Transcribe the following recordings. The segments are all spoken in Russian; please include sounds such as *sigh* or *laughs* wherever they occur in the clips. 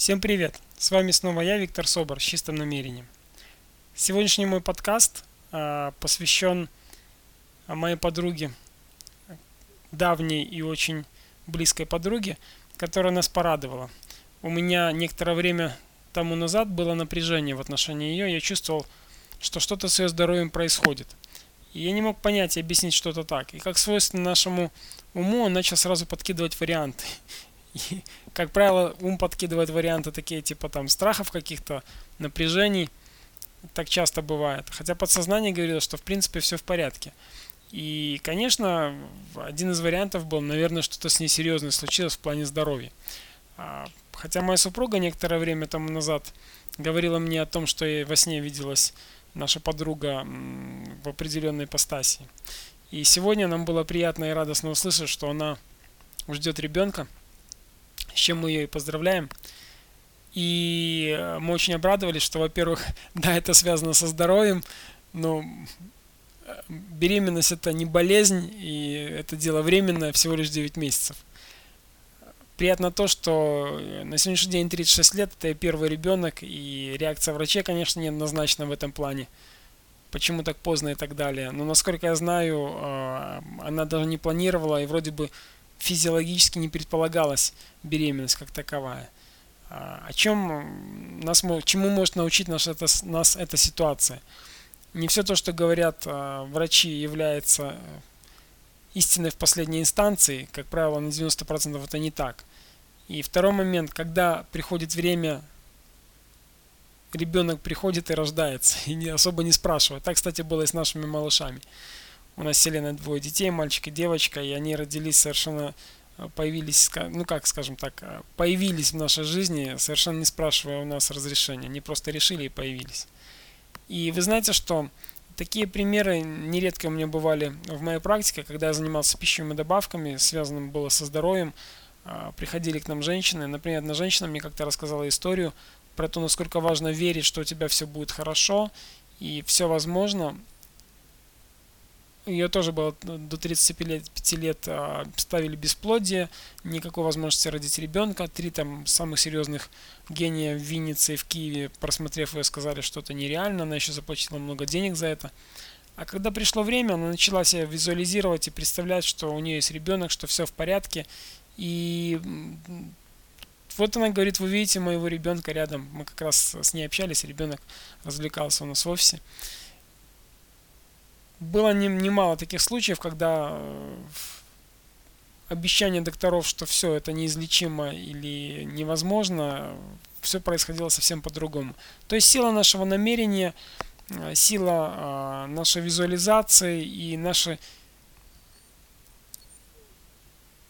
Всем привет! С вами снова я, Виктор Собор, с чистым намерением. Сегодняшний мой подкаст э, посвящен моей подруге, давней и очень близкой подруге, которая нас порадовала. У меня некоторое время тому назад было напряжение в отношении ее, я чувствовал, что что-то с ее здоровьем происходит. И я не мог понять и объяснить что-то так. И как свойственно нашему уму, он начал сразу подкидывать варианты. И, как правило, ум подкидывает варианты такие, типа там страхов каких-то, напряжений. Так часто бывает. Хотя подсознание говорило, что в принципе все в порядке. И, конечно, один из вариантов был, наверное, что-то с ней серьезное случилось в плане здоровья. А, хотя моя супруга некоторое время тому назад говорила мне о том, что ей во сне виделась наша подруга в определенной ипостаси. И сегодня нам было приятно и радостно услышать, что она ждет ребенка – с чем мы ее и поздравляем. И э, мы очень обрадовались, что, во-первых, *laughs* да, это связано со здоровьем, но э, беременность это не болезнь, и это дело временное, всего лишь 9 месяцев. Приятно то, что э, на сегодняшний день 36 лет, это первый ребенок, и реакция врачей, конечно, неоднозначна в этом плане. Почему так поздно и так далее. Но, насколько я знаю, она даже не планировала, и вроде бы физиологически не предполагалась беременность как таковая. А, о чем нас, чему может научить нас эта, нас эта ситуация? Не все то, что говорят а, врачи, является э, истиной в последней инстанции. Как правило, на 90% это не так. И второй момент, когда приходит время, ребенок приходит и рождается, *laughs* и особо не спрашивает. Так, кстати, было и с нашими малышами. У нас с двое детей, мальчик и девочка, и они родились совершенно э, появились, ну как скажем так, э, появились в нашей жизни, совершенно не спрашивая у нас разрешения. Они просто решили и появились. И вы знаете, что такие примеры нередко у меня бывали в моей практике, когда я занимался пищевыми добавками, связанным было со здоровьем, э, приходили к нам женщины. Например, одна женщина мне как-то рассказала историю про то, насколько важно верить, что у тебя все будет хорошо и все возможно ее тоже было до 35 лет, 5 лет ставили бесплодие, никакой возможности родить ребенка. Три там самых серьезных гения в Виннице и в Киеве, просмотрев ее, сказали, что это нереально, она еще заплатила много денег за это. А когда пришло время, она начала себя визуализировать и представлять, что у нее есть ребенок, что все в порядке. И вот она говорит, вы видите моего ребенка рядом. Мы как раз с ней общались, ребенок развлекался у нас в офисе было немало таких случаев, когда э, обещание докторов, что все это неизлечимо или невозможно, все происходило совсем по-другому. То есть сила нашего намерения, э, сила э, нашей визуализации и наши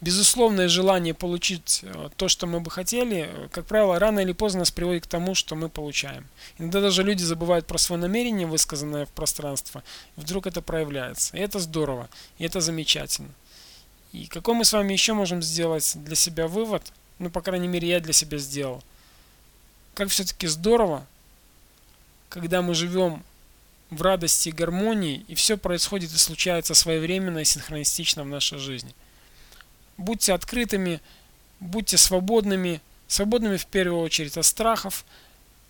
безусловное желание получить э, то, что мы бы хотели, как правило, рано или поздно нас приводит к тому, что мы получаем. Иногда даже люди забывают про свое намерение, высказанное в пространство, и вдруг это проявляется. И это здорово, и это замечательно. И какой мы с вами еще можем сделать для себя вывод, ну, по крайней мере, я для себя сделал, как все-таки здорово, когда мы живем в радости и гармонии, и все происходит и случается своевременно и синхронистично в нашей жизни – будьте открытыми, будьте свободными, свободными в первую очередь от страхов,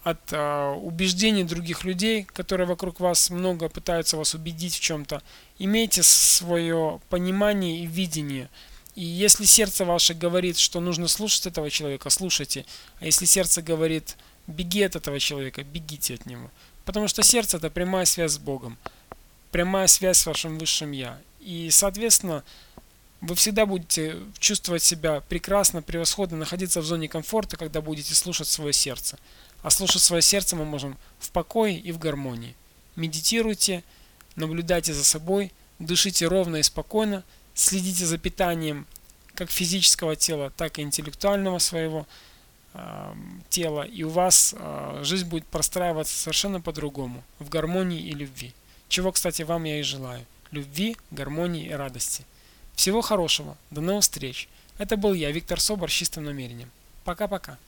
от э, убеждений других людей, которые вокруг вас много пытаются вас убедить в чем-то. Имейте свое понимание и видение. И если сердце ваше говорит, что нужно слушать этого человека, слушайте. А если сердце говорит, беги от этого человека, бегите от него. Потому что сердце это прямая связь с Богом, прямая связь с вашим высшим Я. И, соответственно, вы всегда будете чувствовать себя прекрасно, превосходно, находиться в зоне комфорта, когда будете слушать свое сердце. А слушать свое сердце мы можем в покое и в гармонии. Медитируйте, наблюдайте за собой, дышите ровно и спокойно, следите за питанием как физического тела, так и интеллектуального своего э, тела, и у вас э, жизнь будет простраиваться совершенно по-другому, в гармонии и любви. Чего, кстати, вам я и желаю. Любви, гармонии и радости. Всего хорошего. До новых встреч. Это был я, Виктор Собор, с чистым намерением. Пока-пока.